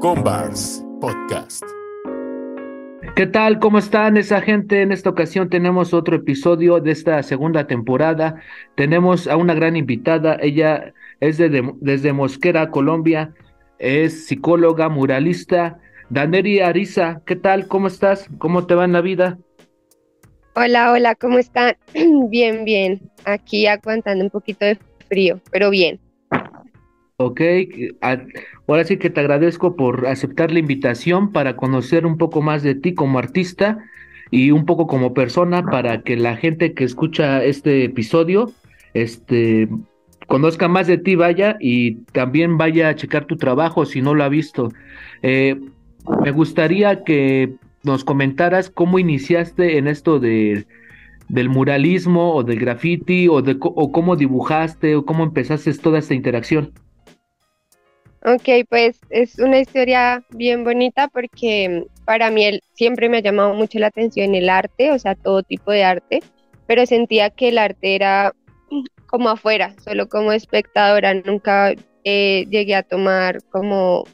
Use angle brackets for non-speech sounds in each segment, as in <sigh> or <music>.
Combars Podcast. ¿Qué tal? ¿Cómo están esa gente? En esta ocasión tenemos otro episodio de esta segunda temporada. Tenemos a una gran invitada. Ella es de, desde Mosquera, Colombia. Es psicóloga, muralista. Daneri Ariza, ¿qué tal? ¿Cómo estás? ¿Cómo te va en la vida? Hola, hola, ¿cómo están? <clears throat> bien, bien. Aquí aguantando un poquito de frío, pero bien. Ok, ahora sí que te agradezco por aceptar la invitación para conocer un poco más de ti como artista y un poco como persona para que la gente que escucha este episodio este, conozca más de ti, vaya, y también vaya a checar tu trabajo si no lo ha visto. Eh, me gustaría que nos comentaras cómo iniciaste en esto de, del muralismo o del graffiti o, de, o cómo dibujaste o cómo empezaste toda esta interacción. Ok, pues es una historia bien bonita porque para mí él siempre me ha llamado mucho la atención el arte, o sea, todo tipo de arte, pero sentía que el arte era como afuera, solo como espectadora, nunca eh, llegué a tomar como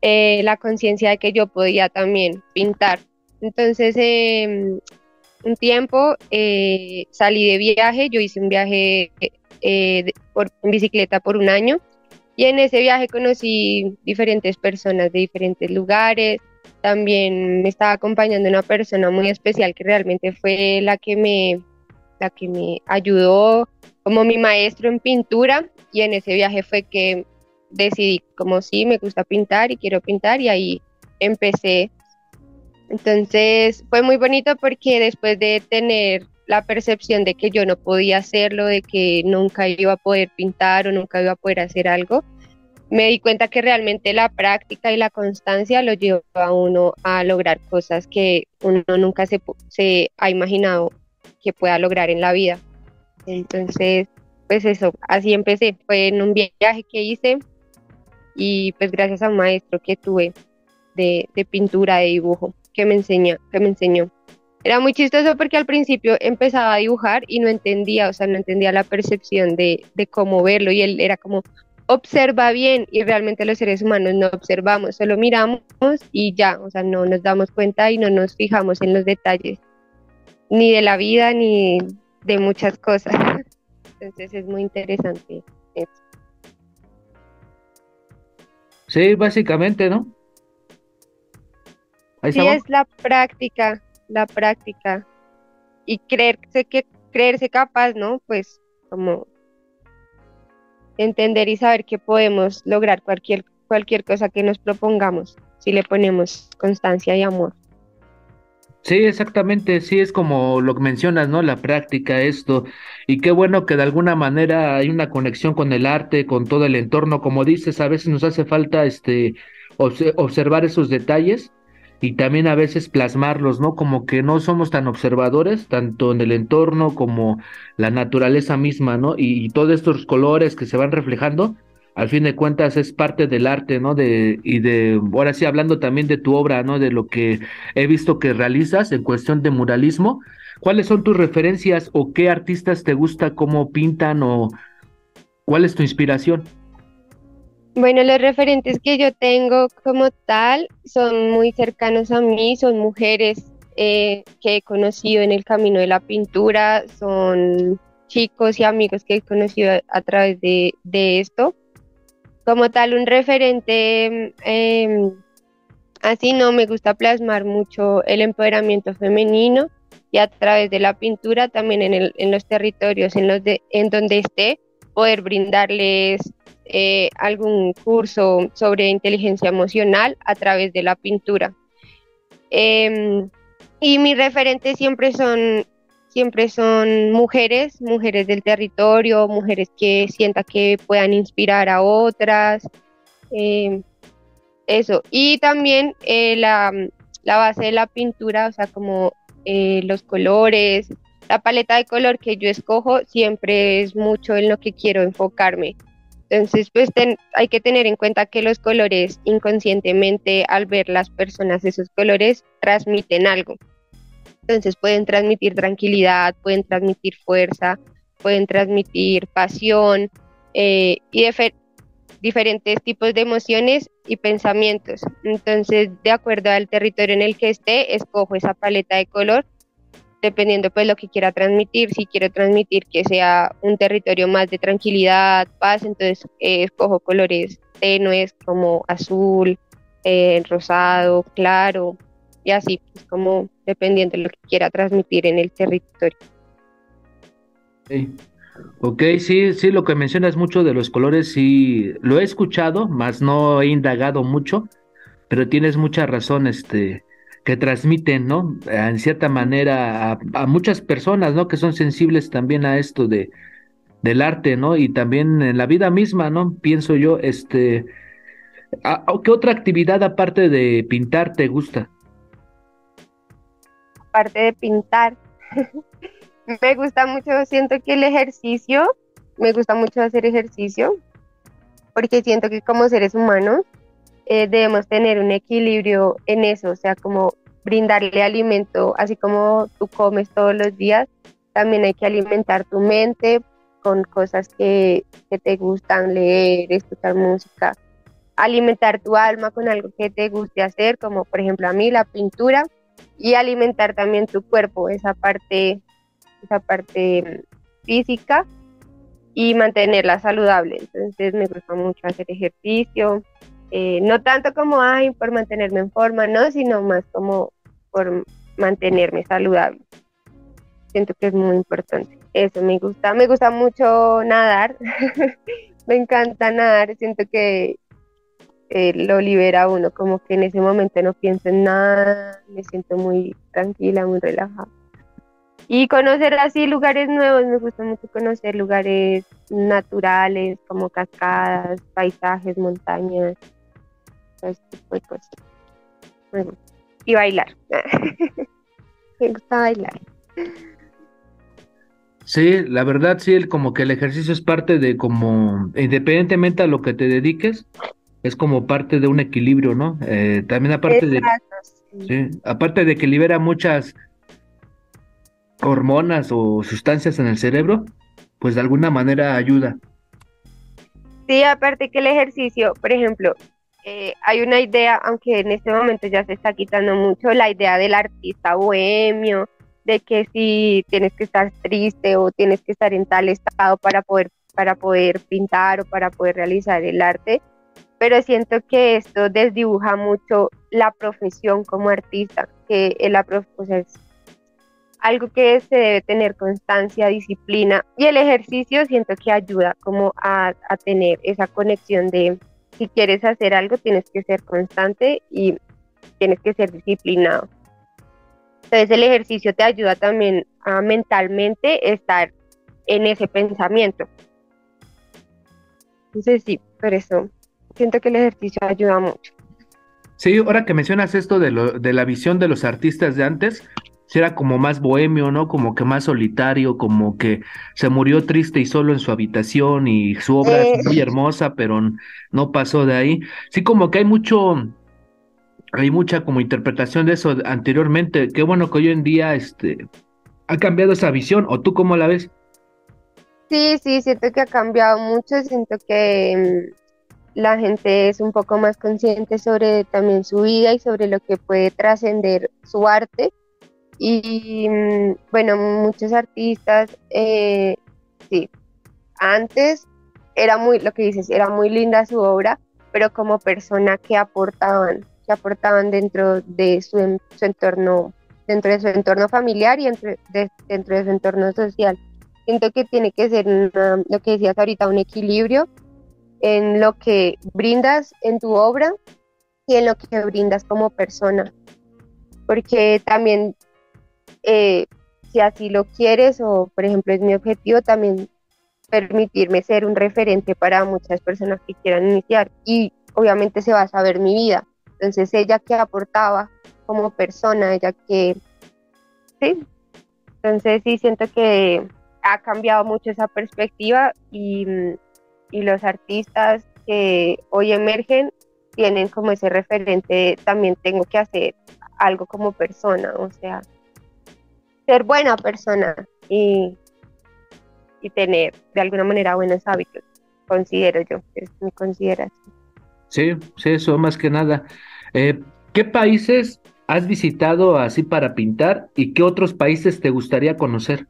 eh, la conciencia de que yo podía también pintar. Entonces, em, un tiempo eh, salí de viaje, yo hice un viaje por, en bicicleta por un año y en ese viaje conocí diferentes personas de diferentes lugares. También me estaba acompañando una persona muy especial que realmente fue la que me, la que me ayudó como mi maestro en pintura. Y en ese viaje fue que decidí como sí, me gusta pintar y quiero pintar y ahí empecé. Entonces fue muy bonito porque después de tener la percepción de que yo no podía hacerlo, de que nunca iba a poder pintar o nunca iba a poder hacer algo, me di cuenta que realmente la práctica y la constancia lo lleva a uno a lograr cosas que uno nunca se, ha imaginado que pueda lograr en la vida. Entonces, pues eso, así empecé. Fue en un viaje que hice y pues gracias a un maestro que tuve de, pintura, de dibujo, que me, enseñó, que me enseñó. Era muy chistoso porque al principio empezaba a dibujar y no entendía, o sea, no entendía la percepción de, de cómo verlo y él era como, observa bien y realmente los seres humanos no observamos, solo miramos y ya, o sea, no nos damos cuenta y no nos fijamos en los detalles, ni de la vida ni de muchas cosas. <laughs> Entonces es muy interesante eso. Sí, básicamente, ¿no? sí, es la práctica, la práctica. Y creerse que creerse capaz, ¿no? Pues como entender y saber que podemos lograr cualquier, cualquier cosa que nos propongamos si le ponemos constancia y amor. Sí, exactamente, sí es como lo que mencionas, ¿no? La práctica, esto, y qué bueno que de alguna manera hay una conexión con el arte, con todo el entorno, como dices, a veces nos hace falta este observar esos detalles y también a veces plasmarlos, ¿no? Como que no somos tan observadores, tanto en el entorno como la naturaleza misma, ¿no? Y, todos estos colores que se van reflejando, al fin de cuentas es parte del arte, ¿no? De, y de, ahora sí, hablando también de tu obra, ¿no? De lo que he visto que realizas en cuestión de muralismo, ¿cuáles son tus referencias o qué artistas te gusta, cómo pintan o cuál es tu inspiración? Bueno, los referentes que yo tengo como tal son muy cercanos a mí, son mujeres eh, que he conocido en el camino de la pintura, son chicos y amigos que he conocido a, través de, esto. Como tal, un referente em, así no me gusta plasmar mucho el empoderamiento femenino y a través de la pintura también en, en los territorios en, los de, en donde esté poder brindarles eh, algún curso sobre inteligencia emocional a través de la pintura. Em, y mis referentes siempre son, siempre son mujeres, mujeres del territorio, mujeres que sienta que puedan inspirar a otras. Em, eso. Y también eh, la, la, base de la pintura, o sea, como eh, los colores, la paleta de color que yo escojo siempre es mucho en lo que quiero enfocarme. Entonces, pues hay que tener en cuenta que los colores inconscientemente al ver las personas esos colores transmiten algo. Entonces pueden transmitir tranquilidad, pueden transmitir fuerza, pueden transmitir pasión eh, y diferentes tipos de emociones y pensamientos. Entonces, de acuerdo al territorio en el que esté, escojo esa paleta de color dependiendo pues lo que quiera transmitir. Si quiero transmitir que sea un territorio más de tranquilidad, paz, entonces eh, escojo colores tenues como azul, eh, rosado, claro, y así, pues como dependiendo de lo que quiera transmitir en el territorio. Ok, sí, sí, lo que mencionas mucho de los colores, sí, lo he escuchado, más no he indagado mucho, pero tienes mucha razón, este, que transmiten, ¿no? En cierta manera a, muchas personas, ¿no? Que son sensibles también a esto de del arte, ¿no? Y también en la vida misma, ¿no? Pienso yo, este, ¿qué otra actividad aparte de pintar te gusta? Aparte de pintar, <laughs> me gusta mucho, siento que el ejercicio, me gusta mucho hacer ejercicio, porque siento que como seres humanos eh, debemos tener un equilibrio en eso, o sea, como brindarle alimento, así como tú comes todos los días, también hay que alimentar tu mente con cosas que, que te gustan, leer, escuchar música, alimentar tu alma con algo que te guste hacer, como por ejemplo a mí la pintura, y alimentar también tu cuerpo, esa parte, esa parte física y mantenerla saludable. Entonces me gusta mucho hacer ejercicio, eh, no tanto como, ay, por mantenerme en forma, no, sino más como por mantenerme saludable. Siento que es muy importante. Eso me gusta, me gusta mucho nadar, <laughs> me encanta nadar, siento que eh, lo libera uno, como que en ese momento no pienso en nada, me siento muy tranquila, muy relajada. Y conocer así lugares nuevos, me gusta mucho conocer lugares naturales como cascadas, paisajes, montañas, y bailar. <laughs> Me gusta bailar. Sí, la verdad sí, como que el ejercicio es parte de como, independientemente a lo que te dediques, es como parte de un equilibrio, ¿no? Eh, también aparte de, sí, aparte de que libera muchas hormonas o sustancias en el cerebro, pues de alguna manera ayuda. Sí, aparte que el ejercicio, por ejemplo, eh, hay una idea, aunque en este momento ya se está quitando mucho, la idea del artista bohemio, de que si tienes que estar triste o tienes que estar en tal estado para poder, para poder pintar o para poder realizar el arte, pero siento que esto desdibuja mucho la profesión como artista, que la es algo que se debe tener constancia, disciplina y el ejercicio siento que ayuda como a tener esa conexión de si quieres hacer algo tienes que ser constante y tienes que ser disciplinado. Entonces el ejercicio te ayuda también a mentalmente estar en ese pensamiento. Entonces sí, por eso siento que el ejercicio ayuda mucho. Sí, ahora que mencionas esto de, lo, de la visión de los artistas de antes, era como más bohemio, ¿no? Como que más solitario, como que se murió triste y solo en su habitación y su obra es muy hermosa, pero no pasó de ahí. Sí, como que hay mucho, hay mucha como interpretación de eso anteriormente. Qué bueno que hoy en día este, ha cambiado esa visión, ¿o tú cómo la ves? Sí, sí, siento que ha cambiado mucho, siento que mm, la gente es un poco más consciente sobre también su vida y sobre lo que puede trascender su arte y mm, bueno, muchos artistas, eh, sí, antes era muy, lo que dices, era muy linda su obra, pero como persona que aportaban, que aportaban dentro de su, entorno, dentro de su entorno familiar y dentro de su entorno social. Siento que tiene que ser, lo que decías ahorita, un equilibrio en lo que brindas en tu obra y en lo que brindas como persona. Porque también eh, si así lo quieres o por ejemplo es mi objetivo también permitirme ser un referente para muchas personas que quieran iniciar y obviamente se va a saber mi vida. Entonces ella que aportaba como persona, ella que... Sí, entonces sí siento que ha cambiado mucho esa perspectiva y, y los artistas que hoy emergen tienen como ese referente, también tengo que hacer algo como persona, o sea, ser buena persona y, y tener de alguna manera buenos hábitos. considero yo, es mi consideración. Sí, sí, eso más que nada. Eh, ¿Qué países has visitado así para pintar y qué otros países te gustaría conocer?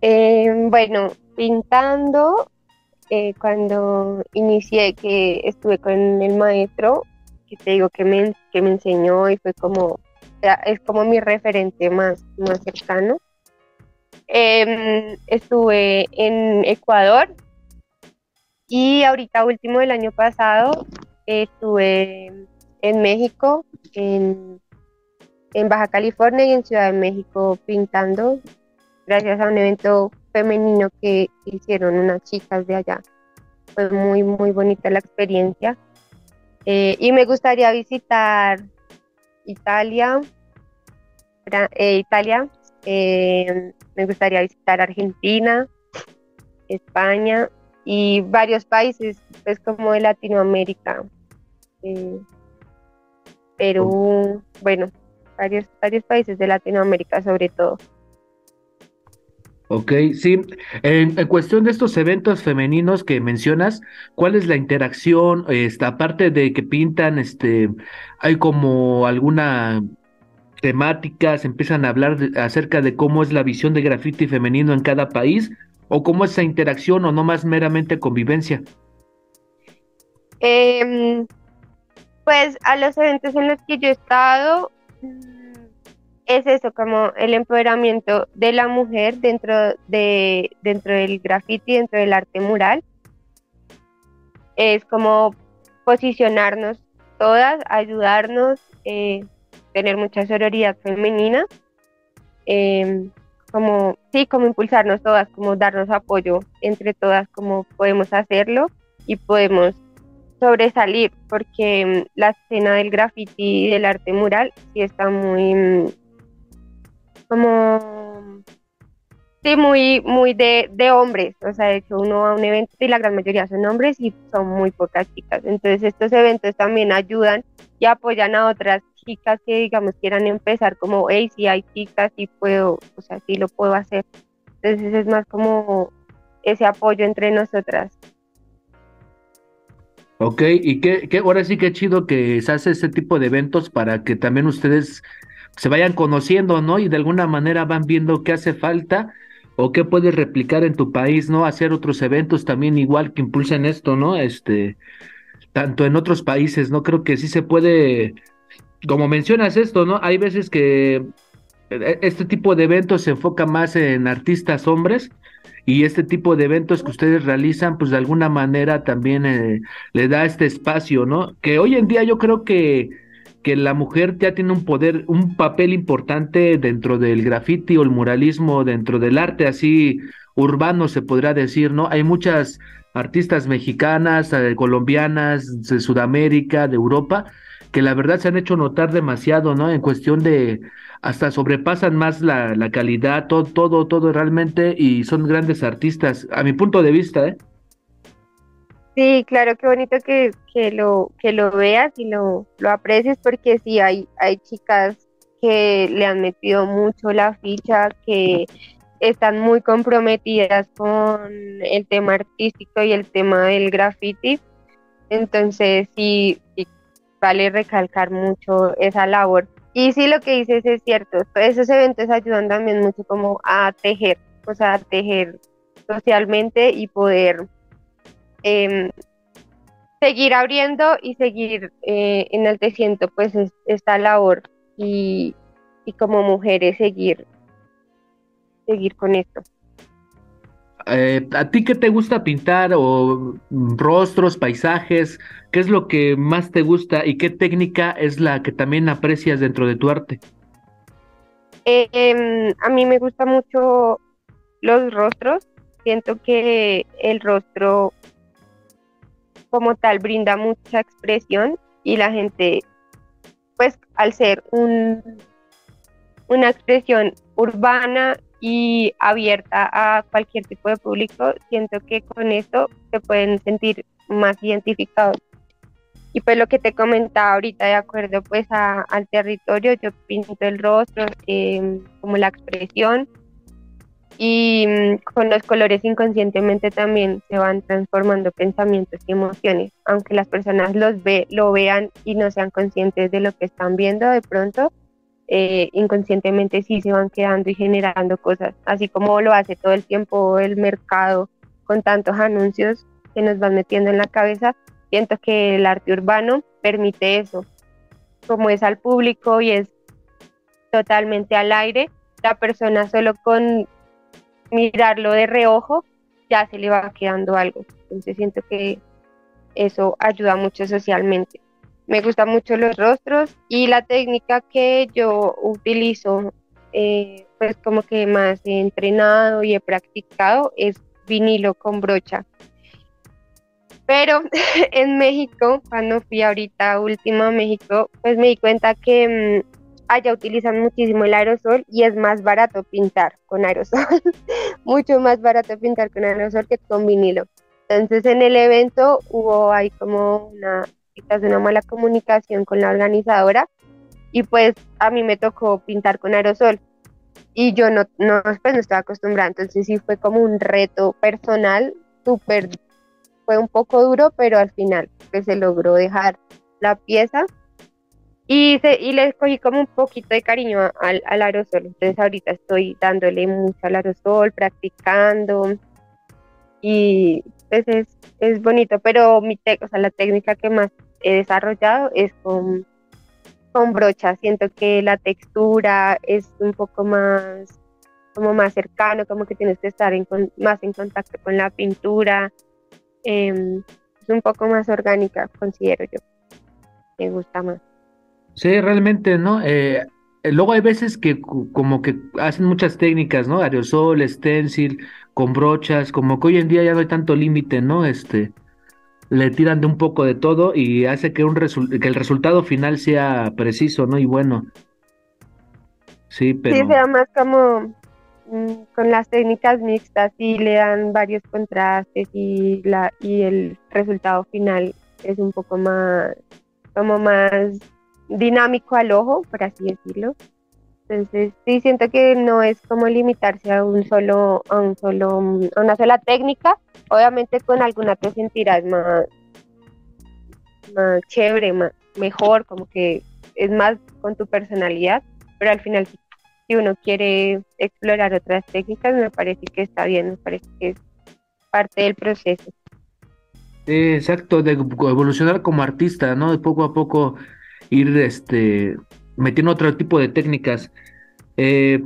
Eh, bueno, pintando, eh, cuando inicié que estuve con el maestro, que te digo que me, que me enseñó y fue como, es como mi referente más, más cercano. Em, estuve en Ecuador y ahorita último del año pasado estuve en México, en, en Baja California y en Ciudad de México pintando gracias a un evento femenino que hicieron unas chicas de allá. Fue muy, muy bonita la experiencia. Eh, y me gustaría visitar Italia, eh, Italia, eh, me gustaría visitar Argentina, España y varios países, pues como de Latinoamérica, Perú, bueno, varios, varios países de Latinoamérica sobre todo. Ok, sí. En, cuestión de estos eventos femeninos que mencionas, ¿cuál es la interacción? Esta aparte de que pintan, este, hay como alguna temática, se empiezan a hablar acerca de cómo es la visión de graffiti femenino en cada país, o cómo es esa interacción, o no más meramente convivencia. Em, pues a los eventos en los que yo he estado, es eso, como el empoderamiento de la mujer dentro, de, dentro del graffiti, dentro del arte mural. Es como posicionarnos todas, ayudarnos, eh, tener mucha sororidad femenina, em, como, sí, como impulsarnos todas, como darnos apoyo entre todas, como podemos hacerlo y podemos sobresalir, porque em, la escena del graffiti y del arte mural sí está muy como sí muy muy de, de, hombres. O sea de hecho uno va a un evento y la gran mayoría son hombres y son muy pocas chicas. Entonces estos eventos también ayudan y apoyan a otras chicas que digamos quieran empezar como hey si hay chicas y puedo o sea sí lo puedo hacer entonces es más como ese apoyo entre nosotras. Ok, y qué, qué, ahora sí que chido que se hace ese tipo de eventos para que también ustedes se vayan conociendo, ¿no? Y de alguna manera van viendo qué hace falta o qué puedes replicar en tu país, ¿no? Hacer otros eventos también igual que impulsen esto, ¿no? Este, tanto en otros países, ¿no? Creo que sí se puede, como mencionas esto, ¿no? Hay veces que e, este tipo de eventos se enfoca más en artistas hombres y este tipo de eventos que ustedes realizan, pues de alguna manera también eh, le da este espacio, ¿no? Que hoy en día yo creo que que la mujer ya tiene un poder, un papel importante dentro del grafiti o el muralismo, dentro del arte así urbano se podrá decir, ¿no? Hay muchas artistas mexicanas, eh, colombianas, de Sudamérica, de Europa, que la verdad se han hecho notar demasiado, ¿no? En cuestión de hasta sobrepasan más la, la calidad, todo, todo, todo realmente, y son grandes artistas, a mi punto de vista, ¿eh? Sí, claro, qué bonito que, que, lo, que lo veas y lo, lo aprecies porque sí, hay, hay chicas que le han metido mucho la ficha, que están muy comprometidas con el tema artístico y el tema del graffiti. Entonces sí, sí, vale recalcar mucho esa labor. Y sí, lo que dices es cierto, esos eventos ayudan también mucho como a tejer, o sea, a tejer socialmente y poder Em, seguir abriendo y seguir eh, enalteciendo pues esta labor y, como mujeres seguir, seguir con esto. Eh, ¿A ti qué te gusta pintar o rostros, paisajes? ¿Qué es lo que más te gusta y qué técnica es la que también aprecias dentro de tu arte? Em, a mí me gusta mucho los rostros. Siento que el rostro como tal brinda mucha expresión y la gente, pues al ser un, una expresión urbana y abierta a cualquier tipo de público, siento que con esto se pueden sentir más identificados. Y pues lo que te comentaba ahorita, de acuerdo pues al territorio, yo pinto el rostro, em, como la expresión, y mm, con los colores inconscientemente también se van transformando pensamientos y emociones, aunque las personas los ve, lo vean y no sean conscientes de lo que están viendo de pronto, eh, inconscientemente sí se van quedando y generando cosas, así como lo hace todo el tiempo el mercado con tantos anuncios que nos van metiendo en la cabeza, siento que el arte urbano permite eso, como es al público y es totalmente al aire, la persona solo con mirarlo de reojo ya se le va quedando algo. Entonces siento que eso ayuda mucho socialmente. Me gustan mucho los rostros y la técnica que yo utilizo, eh, pues como que más he entrenado y he practicado es vinilo con brocha. Pero <laughs> en México, cuando fui ahorita último a México, pues me di cuenta que mm, allá utilizan muchísimo el aerosol y es más barato pintar con aerosol, <laughs> mucho más barato pintar con aerosol que con vinilo. Entonces en el evento hubo ahí como una, quizás una mala comunicación con la organizadora y pues a mí me tocó pintar con aerosol y yo no, no, pues no estaba acostumbrada, entonces sí fue como un reto personal, súper, fue un poco duro, pero al final pues se logró dejar la pieza y, se, y le escogí como un poquito de cariño al, al, aerosol. Entonces ahorita estoy dándole mucho al aerosol, practicando. Y pues es, es bonito, pero mi o sea, la técnica que más he desarrollado es con, con brocha. Siento que la textura es un poco más como más cercano, como que tienes que estar en, más en contacto con la pintura. Em, es un poco más orgánica, considero yo. Me gusta más. Sí, realmente, ¿no? Eh, luego hay veces que como que hacen muchas técnicas, ¿no? Aerosol, stencil, con brochas, como que hoy en día ya no hay tanto límite, ¿no? Este, le tiran de un poco de todo y hace que, un que el resultado final sea preciso, ¿no? Y bueno. Sí, pero... Sí, sea más como mm, con las técnicas mixtas y le dan varios contrastes y, la, y el resultado final es un poco más, como más dinámico al ojo, por así decirlo. Entonces, sí siento que no es como limitarse a un solo, a un solo, a una sola técnica. Obviamente con alguna te sentirás más, más chévere, más, mejor, como que es más con tu personalidad, pero al final si uno quiere explorar otras técnicas, me parece que está bien, me parece que es parte del proceso. exacto, de evolucionar como artista, ¿no? De poco a poco ir este, metiendo otro tipo de técnicas. Eh,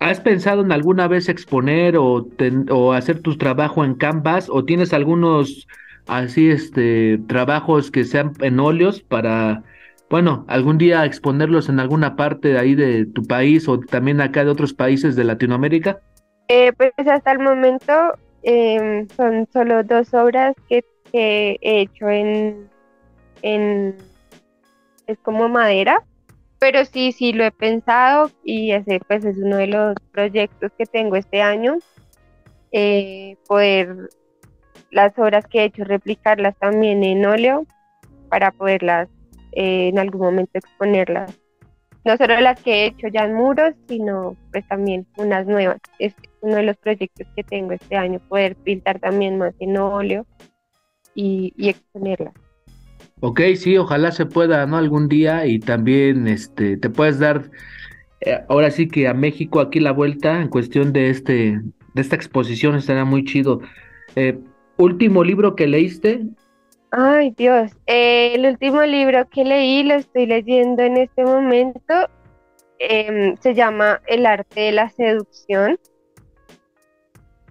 ¿Has pensado en alguna vez exponer o, o, hacer tu trabajo en Canvas o tienes algunos así este trabajos que sean en óleos para bueno, algún día exponerlos en alguna parte de ahí de tu país o también acá de otros países de Latinoamérica? Eh, pues hasta el momento em, son solo dos obras que, que he hecho en, en es como madera, pero sí, sí lo he pensado y ese pues es uno de los proyectos que tengo este año, eh, poder las obras que he hecho replicarlas también en óleo para poderlas eh, en algún momento exponerlas. No solo las que he hecho ya en muros, sino pues también unas nuevas. Es uno de los proyectos que tengo este año, poder pintar también más en óleo y, y exponerlas. Ok, sí, ojalá se pueda, ¿no? Algún día y también este, te puedes dar, eh, ahora sí que a México aquí la vuelta en cuestión de, este, de esta exposición estará muy chido. Eh, ¿Último libro que leíste? Ay, Dios, eh, el último libro que leí, lo estoy leyendo en este momento, em, se llama El arte de la seducción.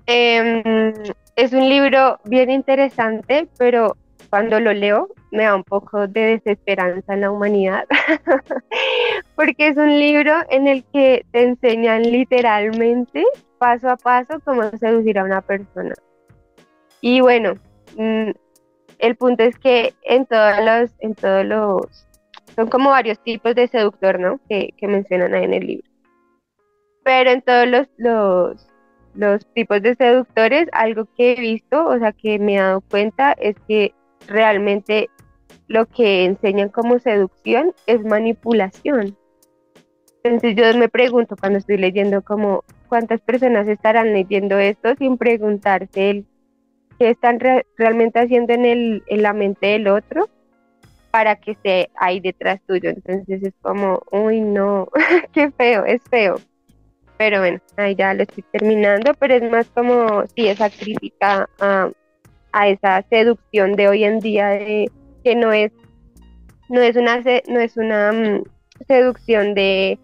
Em, es un libro bien interesante, pero cuando lo leo me da un poco de desesperanza en la humanidad, <laughs> porque es un libro en el que te enseñan literalmente paso a paso cómo seducir a una persona. Y bueno, mm, el punto es que en todos los, en todos los, son como varios tipos de seductor, ¿no? Que, mencionan ahí en el libro. Pero en todos los, los, los tipos de seductores, algo que he visto, o sea, que me he dado cuenta, es que realmente lo que enseñan como seducción es manipulación. Entonces yo me pregunto cuando estoy leyendo como cuántas personas estarán leyendo esto sin preguntarse qué están realmente haciendo en, el, en la mente del otro para que esté ahí detrás tuyo. Entonces es como, uy, no, <laughs> qué feo, es feo. Pero bueno, ahí ya lo estoy terminando, pero es más como, sí, esa crítica a, a esa seducción de hoy en día de que no es, no es una, no es una mm, seducción de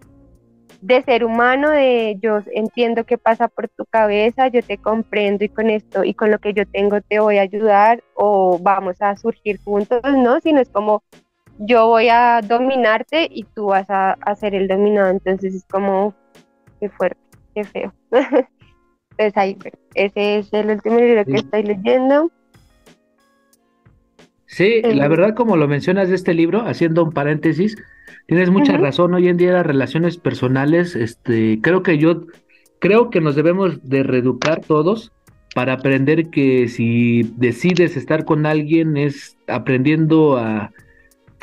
de ser humano, de yo entiendo qué pasa por tu cabeza, yo te comprendo y con esto y con lo que yo tengo te voy a ayudar o vamos a surgir juntos, ¿no? Sino es como yo voy a dominarte y tú vas a, a ser el dominado, entonces es como, qué fuerte, qué feo. <laughs> entonces ahí, ese es el último libro que estoy leyendo. Sí, la verdad como lo mencionas de este libro, haciendo un paréntesis, Tienes mucha razón, hoy en día las relaciones personales, este, creo que yo, creo que nos debemos de reeducar todos para aprender que si decides estar con alguien es aprendiendo a,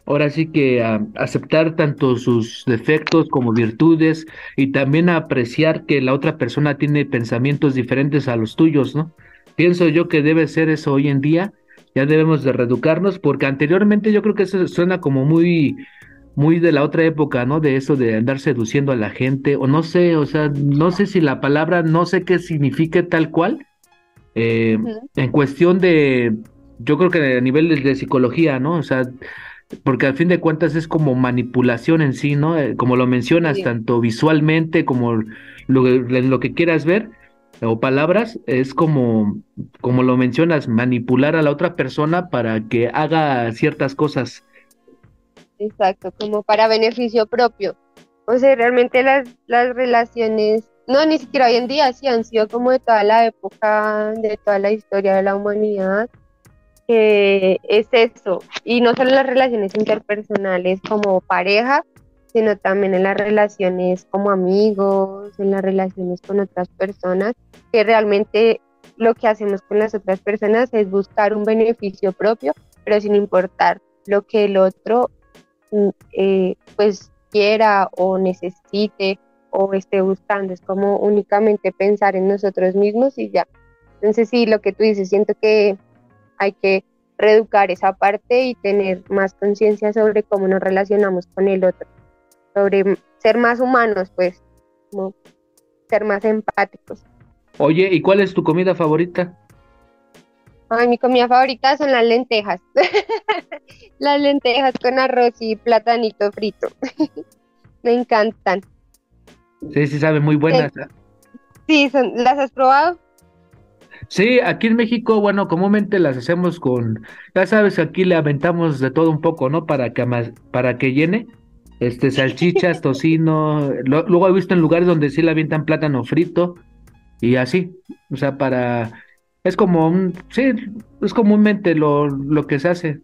ahora sí que a aceptar tanto sus defectos como virtudes y también a apreciar que la otra persona tiene pensamientos diferentes a los tuyos, ¿no? Pienso yo que debe ser eso hoy en día, ya debemos de reeducarnos porque anteriormente yo creo que eso suena como muy muy de la otra época, ¿no? De eso de andar seduciendo a la gente, o no sé, o sea, no sé si la palabra, no sé qué signifique tal cual, eh, en cuestión de, yo creo que a nivel de, psicología, ¿no? O sea, porque al fin de cuentas es como manipulación en sí, ¿no? Eh, como lo mencionas, tanto visualmente como lo, lo que quieras ver, o palabras, es como, como lo mencionas, manipular a la otra persona para que haga ciertas cosas Exacto, como para beneficio propio. O sea, realmente las, las relaciones, no, ni siquiera hoy en día, sí han sido como de toda la época, de toda la historia de la humanidad, que es eso. Y no solo las relaciones interpersonales como pareja, sino también en las relaciones como amigos, en las relaciones con otras personas, que realmente lo que hacemos con las otras personas es buscar un beneficio propio, pero sin importar lo que el otro eh, pues quiera o necesite o esté buscando, es como únicamente pensar en nosotros mismos y ya. Entonces sí, lo que tú dices, siento que hay que reeducar esa parte y tener más conciencia sobre cómo nos relacionamos con el otro, sobre ser más humanos, pues, como ser más empáticos. Oye, ¿y cuál es tu comida favorita? Ay, mi comida favorita son las lentejas. <laughs> las lentejas con arroz y platanito frito. <laughs> Me encantan. Sí, sí, saben muy buenas. ¿eh? Sí, son, ¿las has probado? Sí, aquí en México, bueno, comúnmente las hacemos con, ya sabes, aquí le aventamos de todo un poco, ¿no? Para que para que llene, este, salchichas, tocino. luego he visto en lugares donde sí le avientan plátano frito y así, o sea, para es como un, sí, es comúnmente lo, lo que se hace.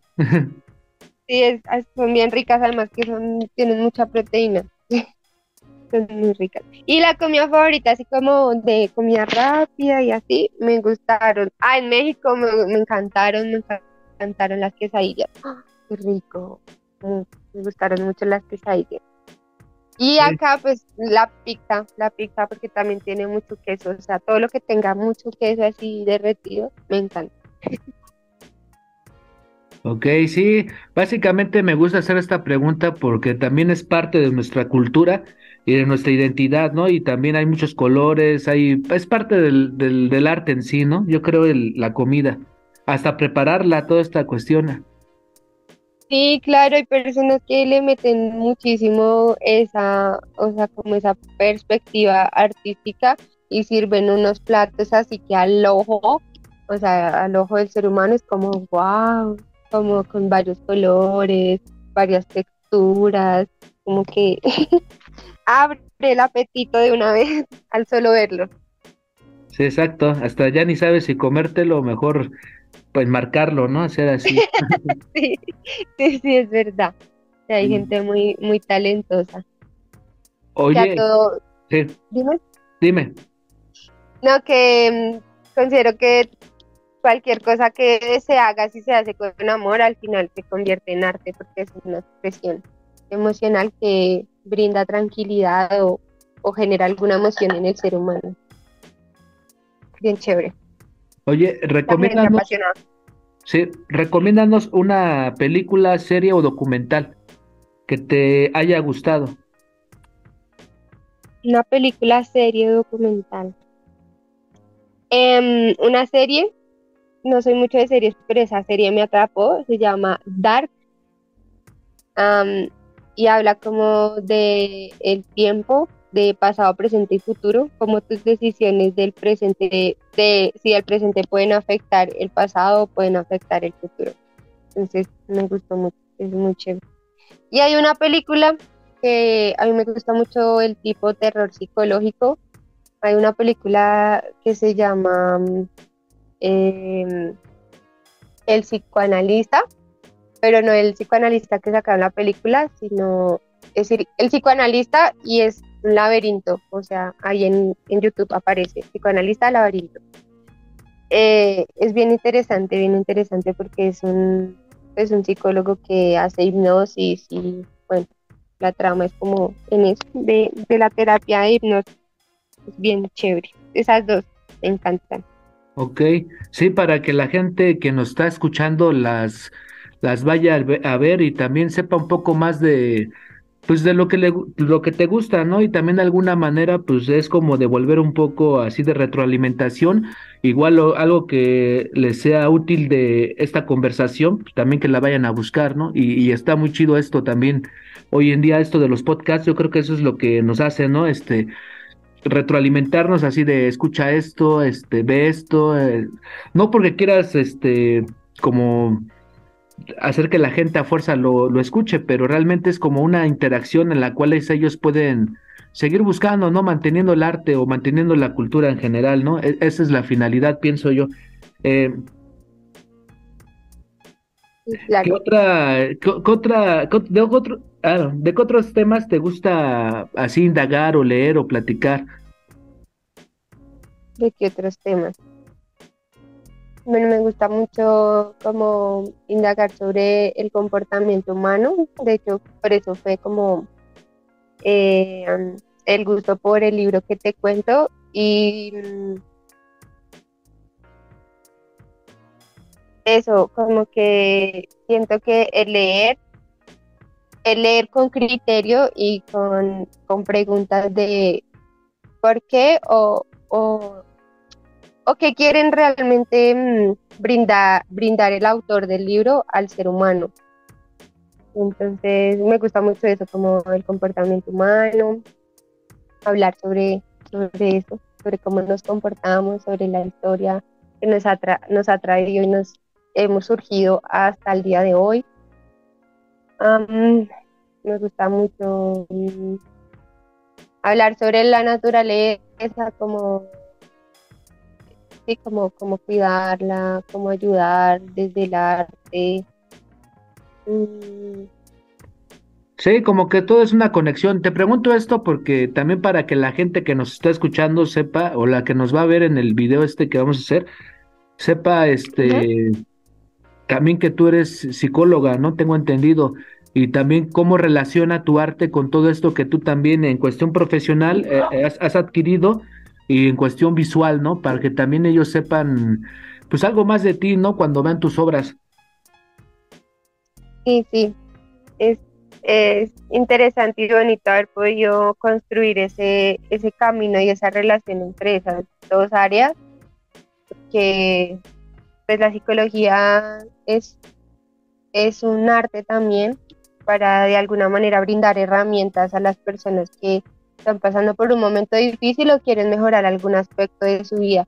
Sí, es, son bien ricas, además que son, tienen mucha proteína. <laughs> son muy ricas. Y la comida favorita, así como de comida rápida y así, me gustaron. Ah, en México me, encantaron, me encantaron las quesadillas. ¡Ah! qué rico. Me gustaron mucho las quesadillas. Y acá, pues, la pizza, la pizza, porque también tiene mucho queso. O sea, todo lo que tenga mucho queso así derretido, me encanta. Ok, sí, básicamente me gusta hacer esta pregunta porque también es parte de nuestra cultura y de nuestra identidad, ¿no? Y también hay muchos colores, hay, es parte del, del, del arte en sí, ¿no? Yo creo el, la comida, hasta prepararla, toda esta cuestión. Sí, claro, hay personas que le meten muchísimo esa, o sea, como esa perspectiva artística y sirven unos platos así que al ojo, o sea, al ojo del ser humano es como wow, como con varios colores, varias texturas, como que <laughs> abre el apetito de una vez <laughs> al solo verlo. Sí, exacto, hasta ya ni sabes si comértelo mejor pues marcarlo, ¿no? Hacer así. <laughs> sí, sí, sí, es verdad. hay mm. gente muy, muy talentosa. Oye, sí. dime. Dime. No, que mm, considero que cualquier cosa que se haga, si se hace con amor, al final se convierte en arte porque es una expresión emocional que brinda tranquilidad o, o genera alguna emoción en el ser humano. Bien chévere. Oye, recomiéndanos, sí, recomiéndanos una película, serie o documental que te haya gustado. Una película, serie, documental. Em, una serie, no soy mucho de series, pero esa serie me atrapó, se llama Dark. y habla como de el tiempo de pasado, presente y futuro, como tus decisiones del presente, de, si el presente pueden afectar el pasado, pueden afectar el futuro. Entonces me gustó mucho, es muy chévere. Y hay una película que a mí me gusta mucho el tipo terror psicológico. Hay una película que se llama em, El psicoanalista, pero no el psicoanalista que sacaron la película, sino es decir, el psicoanalista y es un laberinto, o sea, ahí en, YouTube aparece, psicoanalista laberinto. Eh, es bien interesante, bien interesante porque es un, es un psicólogo que hace hipnosis y, bueno, la trama es como en eso, de, la terapia de hipnosis. Es bien chévere. Esas dos me encantan. Ok, sí, para que la gente que nos está escuchando las, las vaya a ver y también sepa un poco más de, pues de lo que le, lo que te gusta, ¿no? Y también de alguna manera, pues es como devolver un poco así de retroalimentación, igual algo que les sea útil de esta conversación, pues también que la vayan a buscar, ¿no? Y, y, está muy chido esto también, hoy en día esto de los podcasts, yo creo que eso es lo que nos hace, ¿no? Este, retroalimentarnos así de escucha esto, este, ve esto, eh, no porque quieras, este, como hacer que la gente a fuerza lo, lo, escuche, pero realmente es como una interacción en la cual ellos pueden seguir buscando, ¿no? Manteniendo el arte o manteniendo la cultura en general, ¿no? E, esa es la finalidad, pienso yo. Eh, ¿Qué otra, qué, otra, de, otro, ah, de qué otros temas te gusta así indagar o leer o platicar? ¿De qué otros temas? Bueno, me gusta mucho como indagar sobre el comportamiento humano. De hecho, por eso fue como eh, el gusto por el libro que te cuento. Y mm, eso, como que siento que el leer, el leer con criterio y con, con preguntas de por qué o, o o qué quieren realmente mm, brindar, brindar el autor del libro al ser humano. Entonces me gusta mucho eso, como el comportamiento humano, hablar sobre, sobre eso, sobre cómo nos comportamos, sobre la historia que nos ha, nos ha traído y nos hemos surgido hasta el día de hoy. me gusta mucho mm, hablar sobre la naturaleza, como como, como cuidarla, cómo ayudar desde el arte. Mm. Sí, como que todo es una conexión. Te pregunto esto porque también para que la gente que nos está escuchando sepa, o la que nos va a ver en el video este que vamos a hacer, sepa este también que tú eres psicóloga, ¿no? Tengo entendido. Y también cómo relaciona tu arte con todo esto que tú también en cuestión profesional eh, has adquirido y en cuestión visual, ¿no? Para que también ellos sepan, pues algo más de ti, ¿no? Cuando vean tus obras. Sí, sí, es, es interesante y bonito haber podido construir ese, ese camino y esa relación entre esas dos áreas, porque pues la psicología es, es un arte también para de alguna manera brindar herramientas a las personas que están pasando por un momento difícil o quieren mejorar algún aspecto de su vida.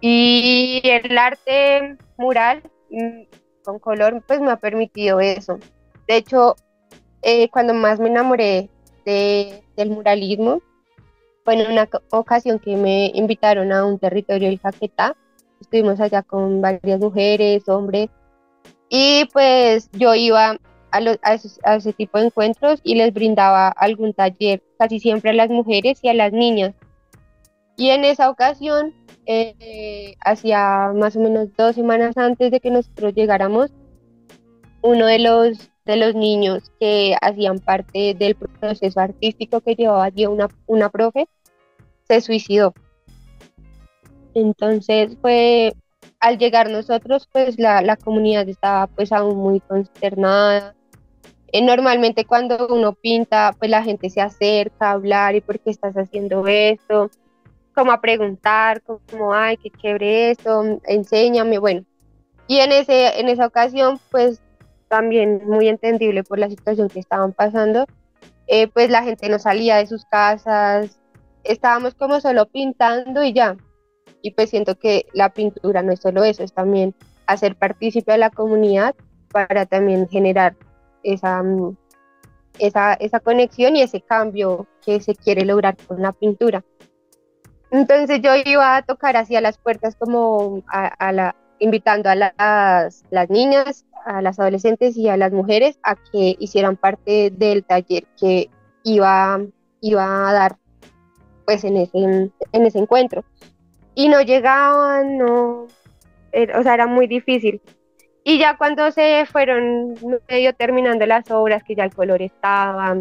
Y el arte mural mm, con color pues me ha permitido eso. De hecho, eh, cuando más me enamoré de, del muralismo fue en una ocasión que me invitaron a un territorio del Caquetá. Estuvimos allá con varias mujeres, hombres, y pues yo iba a, ese tipo de encuentros y les brindaba algún taller, casi siempre a las mujeres y a las niñas. Y en esa ocasión, eh, hacía más o menos dos semanas antes de que nosotros llegáramos, uno de los, de los niños que hacían parte del proceso artístico que llevaba allí una, una profe se suicidó. Entonces fue, al llegar nosotros, pues la, la comunidad estaba pues aún muy consternada. Eh, normalmente cuando uno pinta, pues la gente se acerca a hablar y por qué estás haciendo esto, como a preguntar, como, ay, qué chévere esto, enséñame, bueno. Y en, ese, en esa ocasión, pues también muy entendible por la situación que estaban pasando, eh, pues la gente no salía de sus casas, estábamos como solo pintando y ya. Y pues siento que la pintura no es solo eso, es también hacer partícipe a la comunidad para también generar esa, esa, esa conexión y ese cambio que se quiere lograr con la pintura. Entonces yo iba a tocar hacia las puertas como a, la, invitando a las, las, niñas, a las adolescentes y a las mujeres a que hicieran parte del taller que iba, iba a dar pues en ese, en ese encuentro. Y no llegaban, no, eh, o sea, era muy difícil. Y ya cuando se fueron medio terminando las obras, que ya el color estaba,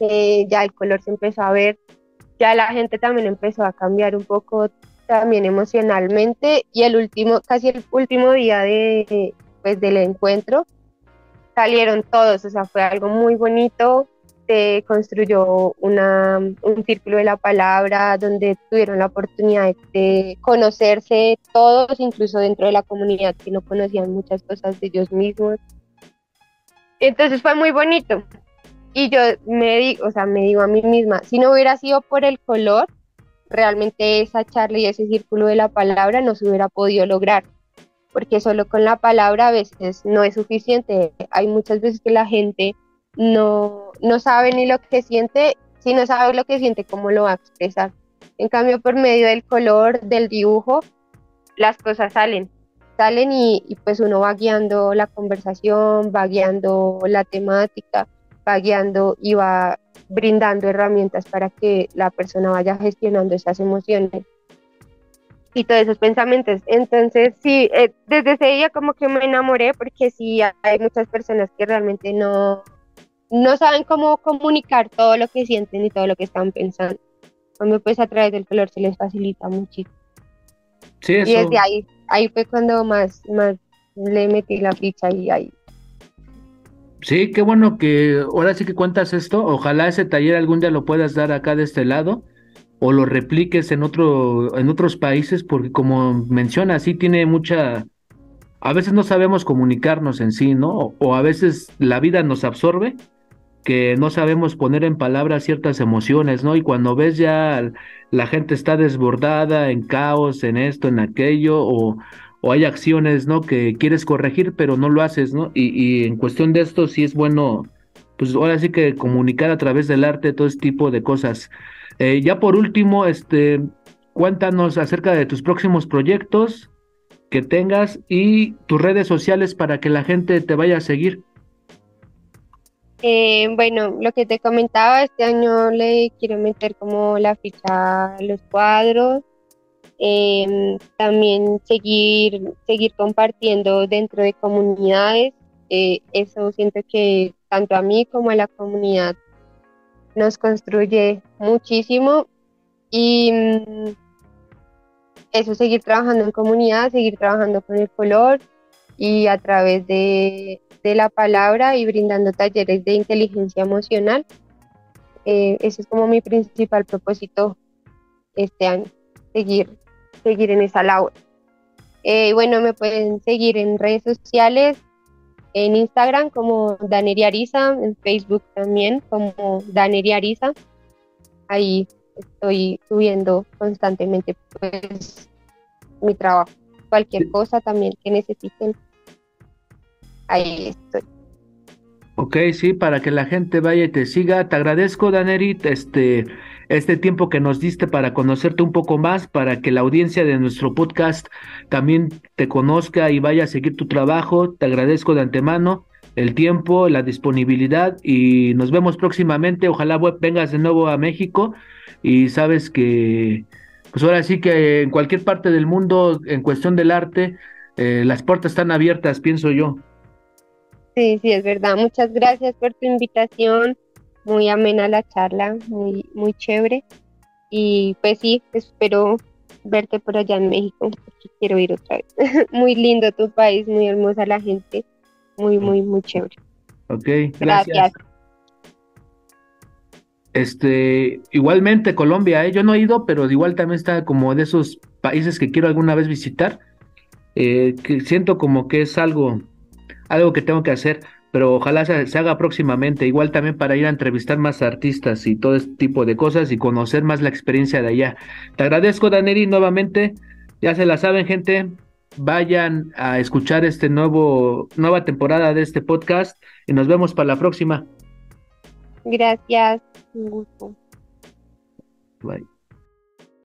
ya el color se empezó a ver, ya la gente también empezó a cambiar un poco también emocionalmente. Y el último, casi el último día de, pues, del encuentro salieron todos, o sea, fue algo muy bonito, construyó una, un círculo de la palabra donde tuvieron la oportunidad de conocerse todos, incluso dentro de la comunidad que no conocían muchas cosas de ellos mismos. Entonces fue muy bonito. Y yo me digo, o sea, me digo a mí misma, si no hubiera sido por el color, realmente esa charla y ese círculo de la palabra no se hubiera podido lograr, porque solo con la palabra a veces no es suficiente. Hay muchas veces que la gente no, no sabe ni lo que siente, si no sabe lo que siente, cómo lo va a expresar. En cambio, por medio del color, del dibujo, las cosas salen, salen y, pues uno va guiando la conversación, va guiando la temática, va guiando y va brindando herramientas para que la persona vaya gestionando esas emociones y todos esos pensamientos. Entonces, sí, eh, desde ese día como que me enamoré porque sí hay muchas personas que realmente no, no saben cómo comunicar todo lo que sienten y todo lo que están pensando. Cuando pues a través del color se les facilita muchísimo. Sí, eso. Y desde ahí, ahí fue cuando más, más le metí la ficha y ahí. Sí, qué bueno que ahora sí que cuentas esto. Ojalá ese taller algún día lo puedas dar acá de este lado o lo repliques en otro en otros países porque como menciona sí tiene mucha a veces no sabemos comunicarnos en sí, ¿no? o a veces la vida nos absorbe que no sabemos poner en palabras ciertas emociones, ¿no? Y cuando ves ya la gente está desbordada en caos, en esto, en aquello, o, hay acciones, ¿no? Que quieres corregir, pero no lo haces, ¿no? Y, y, en cuestión de esto sí es bueno, pues ahora sí que comunicar a través del arte todo este tipo de cosas. Eh, ya por último, este, cuéntanos acerca de tus próximos proyectos que tengas y tus redes sociales para que la gente te vaya a seguir. Eh, bueno, lo que te comentaba, este año le quiero meter como la ficha a los cuadros, em, también seguir, seguir compartiendo dentro de comunidades, eh, eso siento que tanto a mí como a la comunidad nos construye muchísimo y mm, eso, seguir trabajando en comunidad, seguir trabajando con el color y a través de, de la palabra y brindando talleres de inteligencia emocional. Eh, ese es como mi principal propósito este año, seguir, seguir en esa labor. Eh, bueno, me pueden seguir en redes sociales, en Instagram como Daneria Ariza, en Facebook también como Daneria Ariza. Ahí estoy subiendo constantemente pues mi trabajo. Cualquier cosa también que necesiten, ahí estoy. Ok, sí, para que la gente vaya y te siga. Te agradezco, Danerit, este, este tiempo que nos diste para conocerte un poco más, para que la audiencia de nuestro podcast también te conozca y vaya a seguir tu trabajo. Te agradezco de antemano el tiempo, la disponibilidad y nos vemos próximamente. Ojalá vengas de nuevo a México y sabes que, pues ahora sí que en cualquier parte del mundo, en cuestión del arte, eh, las puertas están abiertas, pienso yo. Sí, sí, es verdad. Muchas gracias por tu invitación. Muy amena la charla, muy, muy chévere. Y pues sí, espero verte por allá en México, porque quiero ir otra vez. <laughs> muy lindo tu país, muy hermosa la gente, muy, muy, muy chévere. Ok, gracias. Este, igualmente Colombia, ¿eh? yo no he ido, pero igual también está como de esos países que quiero alguna vez visitar, eh, que siento como que es algo, algo que tengo que hacer, pero ojalá se, haga próximamente, igual también para ir a entrevistar más artistas y todo este tipo de cosas y conocer más la experiencia de allá. Te agradezco, Daneri, nuevamente, ya se la saben, gente, vayan a escuchar este nuevo, nueva temporada de este podcast y nos vemos para la próxima. Gracias, un gusto. Bye.